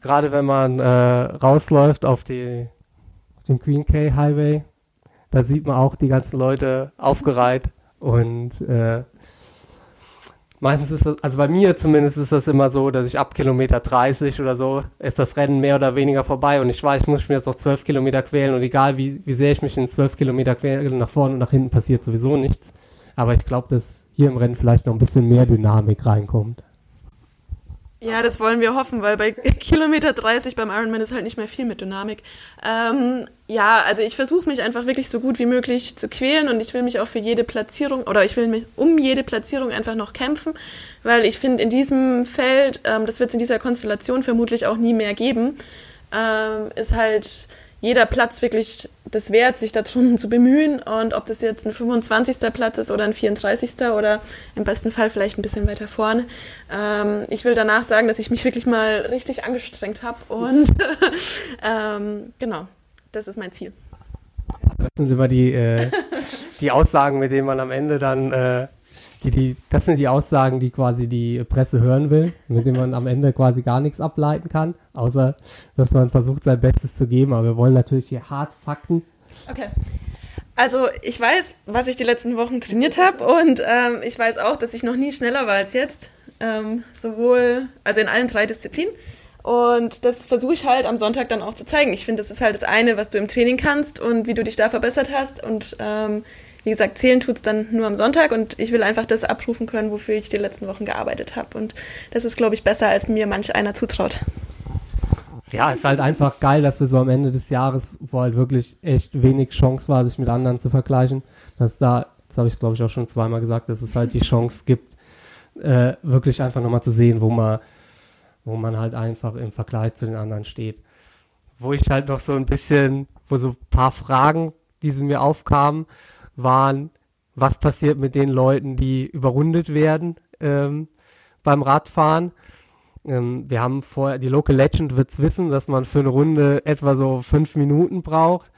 gerade wenn man äh, rausläuft auf, die, auf den Queen K Highway, da sieht man auch die ganzen Leute aufgereiht und äh, meistens ist das, also bei mir zumindest ist das immer so, dass ich ab Kilometer 30 oder so ist das Rennen mehr oder weniger vorbei und ich weiß, ich muss mir jetzt noch 12 Kilometer quälen und egal wie, wie sehr ich mich in 12 Kilometer quäle, nach vorne und nach hinten passiert sowieso nichts. Aber ich glaube, dass hier im Rennen vielleicht noch ein bisschen mehr Dynamik reinkommt. Ja, das wollen wir hoffen, weil bei Kilometer 30 beim Ironman ist halt nicht mehr viel mit Dynamik. Ähm, ja, also ich versuche mich einfach wirklich so gut wie möglich zu quälen und ich will mich auch für jede Platzierung oder ich will mich um jede Platzierung einfach noch kämpfen, weil ich finde, in diesem Feld, ähm, das wird es in dieser Konstellation vermutlich auch nie mehr geben, ähm, ist halt jeder Platz wirklich das wert, sich darum zu bemühen. Und ob das jetzt ein 25. Platz ist oder ein 34. oder im besten Fall vielleicht ein bisschen weiter vorne. Ähm, ich will danach sagen, dass ich mich wirklich mal richtig angestrengt habe. Und ähm, genau, das ist mein Ziel. Das sind immer die, äh, die Aussagen, mit denen man am Ende dann äh, die, die, das sind die Aussagen, die quasi die Presse hören will, mit denen man am Ende quasi gar nichts ableiten kann, außer dass man versucht, sein Bestes zu geben. Aber wir wollen natürlich hier hart Fakten. Okay. Also ich weiß, was ich die letzten Wochen trainiert habe und ähm, ich weiß auch, dass ich noch nie schneller war als jetzt. Ähm, sowohl, also in allen drei Disziplinen. Und das versuche ich halt am Sonntag dann auch zu zeigen. Ich finde, das ist halt das eine, was du im Training kannst und wie du dich da verbessert hast. Und ähm, wie gesagt, zählen tut es dann nur am Sonntag und ich will einfach das abrufen können, wofür ich die letzten Wochen gearbeitet habe. Und das ist, glaube ich, besser, als mir manch einer zutraut. Ja, ist halt einfach geil, dass wir so am Ende des Jahres, wo halt wirklich echt wenig Chance war, sich mit anderen zu vergleichen, dass da, das habe ich glaube ich auch schon zweimal gesagt, dass es halt die Chance gibt, äh, wirklich einfach nochmal zu sehen, wo man, wo man halt einfach im Vergleich zu den anderen steht. Wo ich halt noch so ein bisschen, wo so ein paar Fragen, die sie mir aufkamen, waren, was passiert mit den Leuten, die überrundet werden ähm, beim Radfahren. Ähm, wir haben vorher, die Local Legend wird's wissen, dass man für eine Runde etwa so fünf Minuten braucht.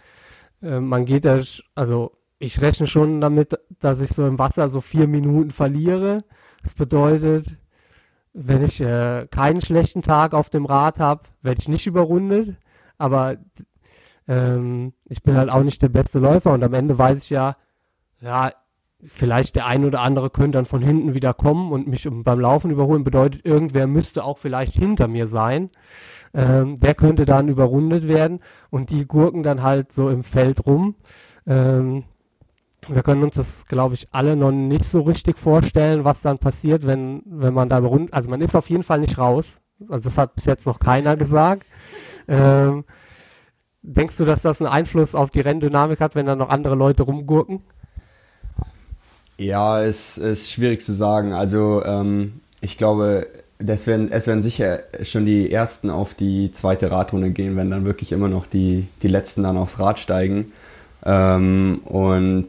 Ähm, man geht da, also ich rechne schon damit, dass ich so im Wasser so vier Minuten verliere. Das bedeutet, wenn ich äh, keinen schlechten Tag auf dem Rad habe, werde ich nicht überrundet. Aber ähm, ich bin halt auch nicht der beste Läufer und am Ende weiß ich ja, ja, vielleicht der ein oder andere könnte dann von hinten wieder kommen und mich beim Laufen überholen. Bedeutet, irgendwer müsste auch vielleicht hinter mir sein. Ähm, der könnte dann überrundet werden und die gurken dann halt so im Feld rum. Ähm, wir können uns das, glaube ich, alle noch nicht so richtig vorstellen, was dann passiert, wenn, wenn man da überrundet. Also man ist auf jeden Fall nicht raus. Also das hat bis jetzt noch keiner gesagt. Ähm, denkst du, dass das einen Einfluss auf die Renndynamik hat, wenn da noch andere Leute rumgurken? Ja, es ist schwierig zu sagen. Also ähm, ich glaube, das werden, es werden sicher schon die ersten auf die zweite Radrunde gehen, wenn dann wirklich immer noch die, die letzten dann aufs Rad steigen. Ähm, und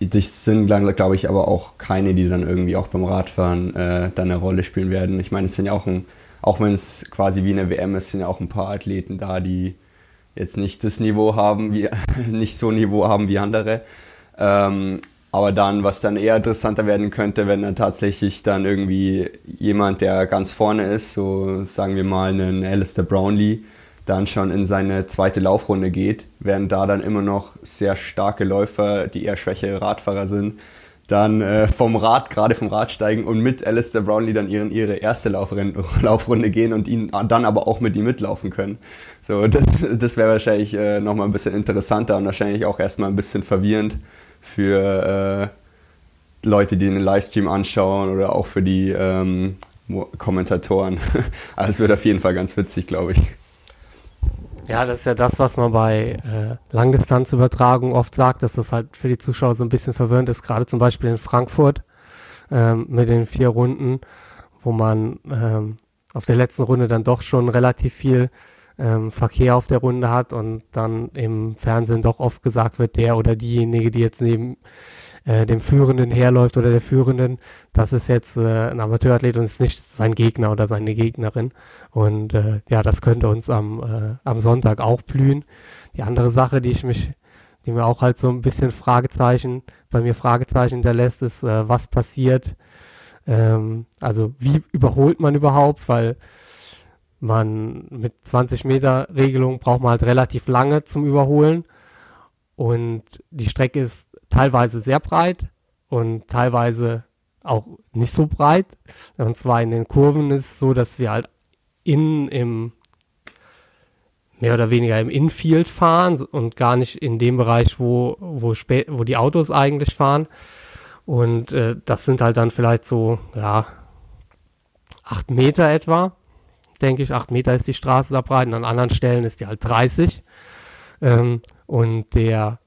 das sind, glaube ich, aber auch keine, die dann irgendwie auch beim Radfahren äh, dann eine Rolle spielen werden. Ich meine, es sind ja auch ein, auch wenn es quasi wie eine WM ist, sind ja auch ein paar Athleten da, die jetzt nicht das Niveau haben, wie nicht so Niveau haben wie andere. Ähm, aber dann, was dann eher interessanter werden könnte, wenn dann tatsächlich dann irgendwie jemand, der ganz vorne ist, so sagen wir mal einen Alistair Brownlee, dann schon in seine zweite Laufrunde geht, während da dann immer noch sehr starke Läufer, die eher schwächere Radfahrer sind, dann äh, vom Rad, gerade vom Rad steigen und mit Alistair Brownlee dann ihren, ihre erste Laufrunde, gehen und ihn dann aber auch mit ihm mitlaufen können. So, das, das wäre wahrscheinlich äh, nochmal ein bisschen interessanter und wahrscheinlich auch erstmal ein bisschen verwirrend für äh, Leute, die den Livestream anschauen oder auch für die ähm, Kommentatoren. Also es wird auf jeden Fall ganz witzig, glaube ich. Ja, das ist ja das, was man bei äh, Langdistanzübertragung oft sagt, dass das halt für die Zuschauer so ein bisschen verwirrend ist, gerade zum Beispiel in Frankfurt ähm, mit den vier Runden, wo man ähm, auf der letzten Runde dann doch schon relativ viel ähm, Verkehr auf der Runde hat und dann im Fernsehen doch oft gesagt wird, der oder diejenige, die jetzt neben äh, dem Führenden herläuft oder der Führenden, das ist jetzt äh, ein Amateurathlet und ist nicht sein Gegner oder seine Gegnerin. Und äh, ja, das könnte uns am, äh, am Sonntag auch blühen. Die andere Sache, die ich mich, die mir auch halt so ein bisschen Fragezeichen, bei mir Fragezeichen hinterlässt, ist, äh, was passiert, ähm, also wie überholt man überhaupt, weil man mit 20 Meter Regelung braucht man halt relativ lange zum Überholen und die Strecke ist teilweise sehr breit und teilweise auch nicht so breit. Und zwar in den Kurven ist es so, dass wir halt innen im mehr oder weniger im Infield fahren und gar nicht in dem Bereich, wo, wo, spät, wo die Autos eigentlich fahren. Und äh, das sind halt dann vielleicht so, ja, acht Meter etwa, denke ich. Acht Meter ist die Straße da breit und an anderen Stellen ist die halt 30. Ähm, und der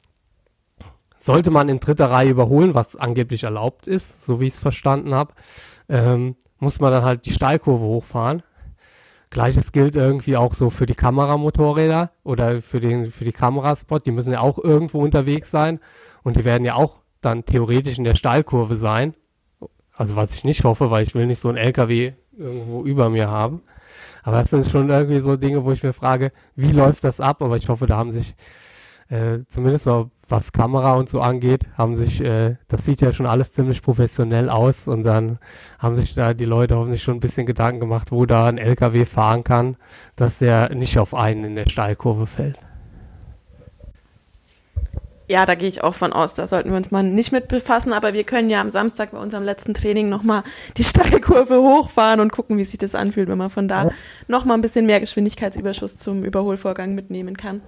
sollte man in dritter Reihe überholen, was angeblich erlaubt ist, so wie ich es verstanden habe, ähm, muss man dann halt die Steilkurve hochfahren. Gleiches gilt irgendwie auch so für die Kameramotorräder oder für den für die Kameraspot. Die müssen ja auch irgendwo unterwegs sein und die werden ja auch dann theoretisch in der Steilkurve sein. Also was ich nicht hoffe, weil ich will nicht so ein LKW irgendwo über mir haben. Aber das sind schon irgendwie so Dinge, wo ich mir frage, wie läuft das ab? Aber ich hoffe, da haben sich äh, zumindest mal was Kamera und so angeht, haben sich, äh, das sieht ja schon alles ziemlich professionell aus und dann haben sich da die Leute hoffentlich schon ein bisschen Gedanken gemacht, wo da ein LKW fahren kann, dass der nicht auf einen in der Steilkurve fällt. Ja, da gehe ich auch von aus. Da sollten wir uns mal nicht mit befassen. Aber wir können ja am Samstag bei unserem letzten Training nochmal die Steilkurve hochfahren und gucken, wie sich das anfühlt, wenn man von da nochmal ein bisschen mehr Geschwindigkeitsüberschuss zum Überholvorgang mitnehmen kann.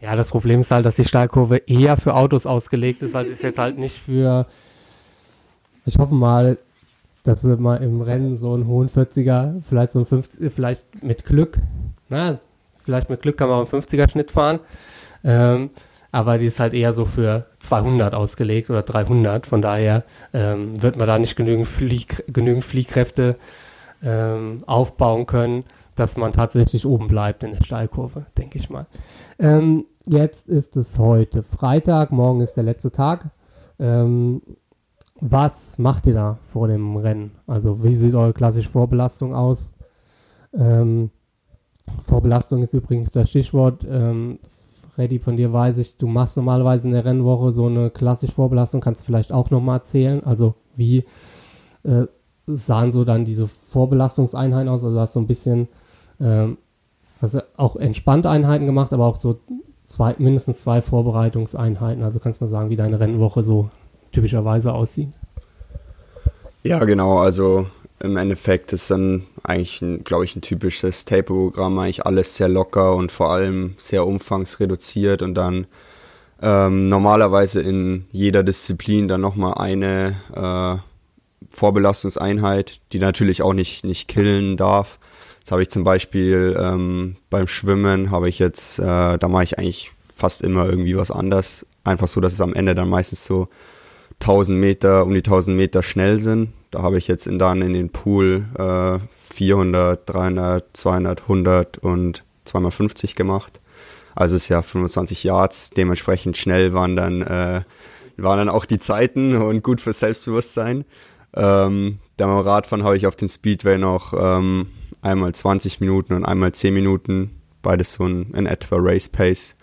Ja, das Problem ist halt, dass die Steilkurve eher für Autos ausgelegt ist, als ist jetzt halt nicht für. Ich hoffe mal, dass wir mal im Rennen so einen hohen 40er, vielleicht so ein 50, vielleicht mit Glück, na, vielleicht mit Glück kann man auch einen 50er Schnitt fahren. Ähm, aber die ist halt eher so für 200 ausgelegt oder 300. Von daher ähm, wird man da nicht genügend, Flieg, genügend Fliehkräfte ähm, aufbauen können, dass man tatsächlich oben bleibt in der Steilkurve, denke ich mal. Ähm, jetzt ist es heute Freitag, morgen ist der letzte Tag. Ähm, was macht ihr da vor dem Rennen? Also wie sieht eure klassische Vorbelastung aus? Ähm, Vorbelastung ist übrigens das Stichwort. Ähm, Freddy, von dir weiß ich, du machst normalerweise in der Rennwoche so eine klassische Vorbelastung, kannst du vielleicht auch nochmal erzählen? Also wie äh, sahen so dann diese Vorbelastungseinheiten aus? Also du hast so ein bisschen, ähm, hast auch entspannte Einheiten gemacht, aber auch so zwei, mindestens zwei Vorbereitungseinheiten. Also kannst du mal sagen, wie deine Rennwoche so typischerweise aussieht? Ja, genau. Also im Endeffekt ist dann eigentlich, glaube ich, ein typisches Tape-Programm, eigentlich alles sehr locker und vor allem sehr umfangsreduziert und dann ähm, normalerweise in jeder Disziplin dann nochmal eine äh, Vorbelastungseinheit, die natürlich auch nicht, nicht killen darf. Jetzt habe ich zum Beispiel ähm, beim Schwimmen habe ich jetzt, äh, da mache ich eigentlich fast immer irgendwie was anders. Einfach so, dass es am Ende dann meistens so 1000 Meter, um die 1000 Meter schnell sind. Da habe ich jetzt in, dann in den Pool äh, 400, 300, 200, 100 und 2x50 gemacht. Also es ist ja 25 Yards, dementsprechend schnell waren dann, äh, waren dann auch die Zeiten und gut für Selbstbewusstsein. Ähm, dann beim Radfahren habe ich auf den Speedway noch ähm, einmal 20 Minuten und einmal 10 Minuten, beides so in etwa Race Pace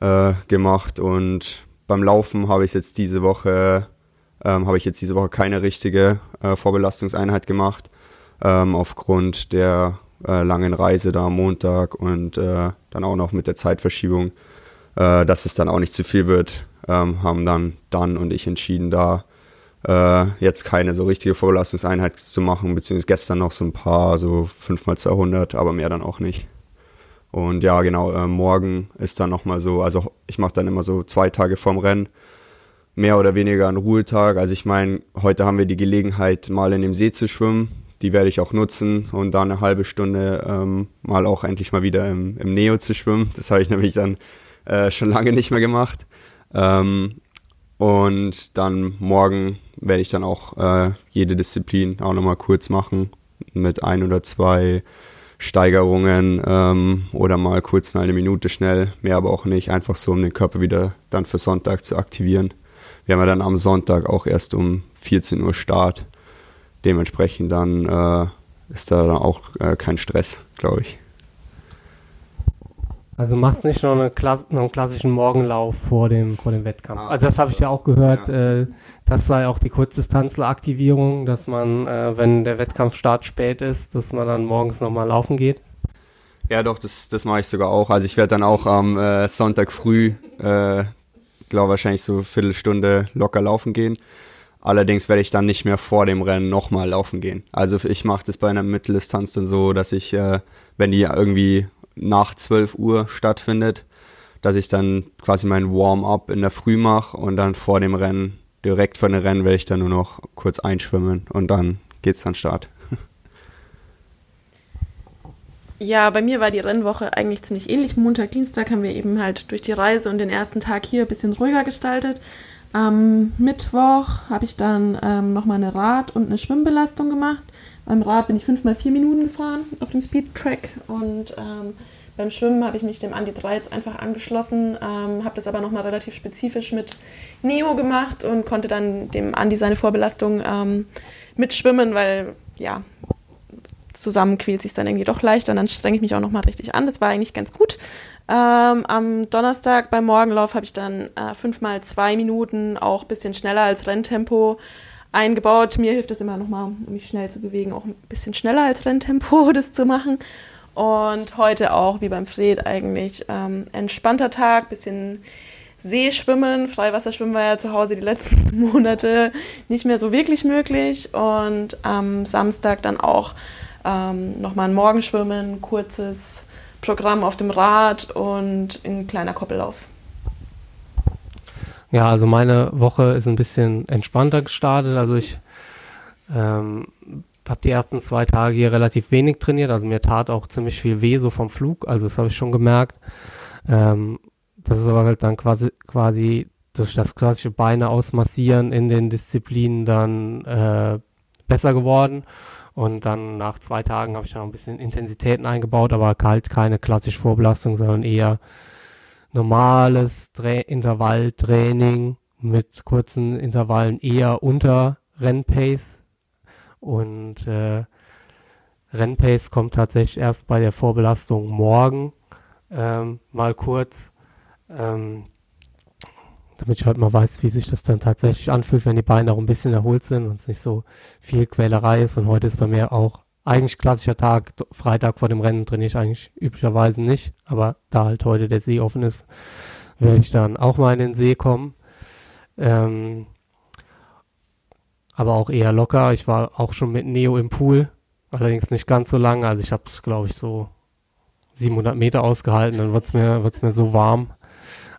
äh, gemacht und beim Laufen habe ich jetzt diese Woche ähm, habe ich jetzt diese Woche keine richtige äh, Vorbelastungseinheit gemacht ähm, aufgrund der äh, langen Reise da am Montag und äh, dann auch noch mit der Zeitverschiebung, äh, dass es dann auch nicht zu viel wird, ähm, haben dann Dan und ich entschieden, da äh, jetzt keine so richtige Vorbelastungseinheit zu machen, beziehungsweise gestern noch so ein paar, so 5x200, aber mehr dann auch nicht. Und ja, genau, äh, morgen ist dann nochmal so, also ich mache dann immer so zwei Tage vorm Rennen, mehr oder weniger ein Ruhetag. Also ich meine, heute haben wir die Gelegenheit, mal in dem See zu schwimmen. Die werde ich auch nutzen und da eine halbe Stunde ähm, mal auch endlich mal wieder im, im Neo zu schwimmen. Das habe ich nämlich dann äh, schon lange nicht mehr gemacht. Ähm, und dann morgen werde ich dann auch äh, jede Disziplin auch nochmal kurz machen mit ein oder zwei Steigerungen ähm, oder mal kurz eine Minute schnell, mehr aber auch nicht, einfach so, um den Körper wieder dann für Sonntag zu aktivieren. Wir haben ja dann am Sonntag auch erst um 14 Uhr Start. Dementsprechend dann äh, ist da dann auch äh, kein Stress, glaube ich. Also machst nicht noch, eine Klass noch einen klassischen Morgenlauf vor dem, vor dem Wettkampf. Ah, also das habe ich ja auch gehört, ja. äh, das sei auch die Kurzdistanzler-Aktivierung, dass man, äh, wenn der Wettkampfstart spät ist, dass man dann morgens nochmal laufen geht. Ja, doch, das, das mache ich sogar auch. Also ich werde dann auch am äh, Sonntag früh, äh, glaube wahrscheinlich so eine Viertelstunde locker laufen gehen. Allerdings werde ich dann nicht mehr vor dem Rennen nochmal laufen gehen. Also ich mache das bei einer Mitteldistanz dann so, dass ich, äh, wenn die irgendwie nach 12 Uhr stattfindet, dass ich dann quasi mein Warm-up in der Früh mache und dann vor dem Rennen, direkt vor dem Rennen werde ich dann nur noch kurz einschwimmen und dann geht's dann Start. Ja, bei mir war die Rennwoche eigentlich ziemlich ähnlich. Montag, Dienstag haben wir eben halt durch die Reise und den ersten Tag hier ein bisschen ruhiger gestaltet. Am Mittwoch habe ich dann ähm, nochmal eine Rad- und eine Schwimmbelastung gemacht. Beim Rad bin ich fünfmal vier Minuten gefahren auf dem Speedtrack und ähm, beim Schwimmen habe ich mich dem Andi 3 jetzt einfach angeschlossen, ähm, habe das aber nochmal relativ spezifisch mit Neo gemacht und konnte dann dem Andi seine Vorbelastung ähm, mitschwimmen, weil ja, zusammen quält sich dann irgendwie doch leichter und dann strenge ich mich auch nochmal richtig an. Das war eigentlich ganz gut. Ähm, am Donnerstag beim Morgenlauf habe ich dann äh, fünfmal zwei Minuten, auch ein bisschen schneller als Renntempo eingebaut. Mir hilft das immer nochmal, mich schnell zu bewegen, auch ein bisschen schneller als Renntempo das zu machen. Und heute auch, wie beim Fred, eigentlich ähm, entspannter Tag, bisschen Seeschwimmen, Freiwasserschwimmen war ja zu Hause die letzten Monate nicht mehr so wirklich möglich. Und am Samstag dann auch ähm, nochmal ein Morgenschwimmen, kurzes Programm auf dem Rad und ein kleiner Koppellauf. Ja, also meine Woche ist ein bisschen entspannter gestartet. Also ich ähm, habe die ersten zwei Tage hier relativ wenig trainiert. Also mir tat auch ziemlich viel weh so vom Flug. Also das habe ich schon gemerkt. Ähm, das ist aber halt dann quasi quasi durch das klassische Beine ausmassieren in den Disziplinen dann äh, besser geworden. Und dann nach zwei Tagen habe ich dann noch ein bisschen Intensitäten eingebaut, aber halt keine klassische Vorbelastung, sondern eher normales Tra Intervalltraining mit kurzen Intervallen eher unter Rennpace. Und äh, Rennpace kommt tatsächlich erst bei der Vorbelastung morgen ähm, mal kurz. Ähm, damit ich halt mal weiß, wie sich das dann tatsächlich anfühlt, wenn die Beine auch ein bisschen erholt sind und es nicht so viel Quälerei ist. Und heute ist bei mir auch eigentlich klassischer Tag, Freitag vor dem Rennen trainiere ich eigentlich üblicherweise nicht, aber da halt heute der See offen ist, werde ich dann auch mal in den See kommen. Ähm, aber auch eher locker. Ich war auch schon mit Neo im Pool, allerdings nicht ganz so lange. Also ich habe es, glaube ich, so 700 Meter ausgehalten, dann wird's mir, wird's mir so warm.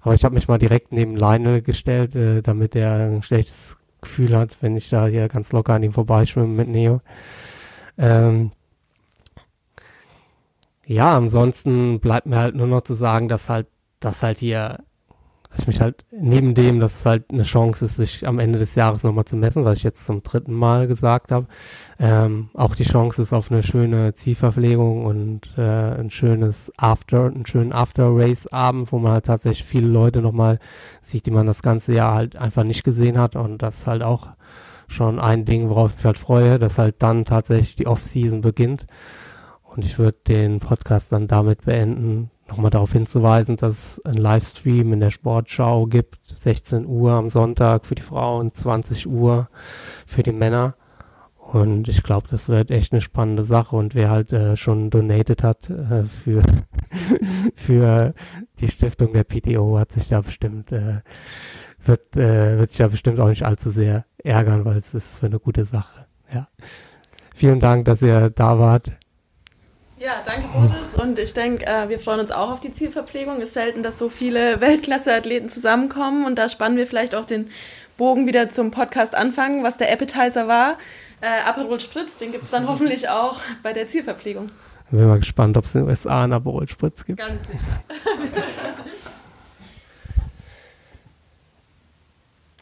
Aber ich habe mich mal direkt neben Lionel gestellt, äh, damit er ein schlechtes Gefühl hat, wenn ich da hier ganz locker an ihm vorbeischwimme mit Neo. Ähm, ja, ansonsten bleibt mir halt nur noch zu sagen, dass halt, dass halt hier, dass ich mich halt neben dem, dass es halt eine Chance ist, sich am Ende des Jahres nochmal zu messen, was ich jetzt zum dritten Mal gesagt habe, ähm, auch die Chance ist auf eine schöne Zielverpflegung und äh, ein schönes After, einen schönen After-Race-Abend, wo man halt tatsächlich viele Leute nochmal sieht, die man das ganze Jahr halt einfach nicht gesehen hat und das halt auch schon ein Ding, worauf ich mich halt freue, dass halt dann tatsächlich die Off-Season beginnt. Und ich würde den Podcast dann damit beenden, nochmal darauf hinzuweisen, dass es einen Livestream in der Sportschau gibt, 16 Uhr am Sonntag für die Frauen, 20 Uhr für die Männer. Und ich glaube, das wird echt eine spannende Sache. Und wer halt äh, schon donated hat äh, für, für die Stiftung der PTO, hat sich da bestimmt, äh, wird, äh, wird sich da bestimmt auch nicht allzu sehr ärgern, weil es ist für eine gute Sache. Ja. Vielen Dank, dass ihr da wart. Ja, danke Boris. Und ich denke, äh, wir freuen uns auch auf die Zielverpflegung. Es ist selten, dass so viele Weltklasse-Athleten zusammenkommen. Und da spannen wir vielleicht auch den Bogen wieder zum Podcast anfangen, was der Appetizer war. Äh, Aperol Spritz, den gibt es dann hoffentlich auch bei der Zielverpflegung. Bin mal gespannt, ob es in den USA einen Aperol Spritz gibt. Ganz sicher.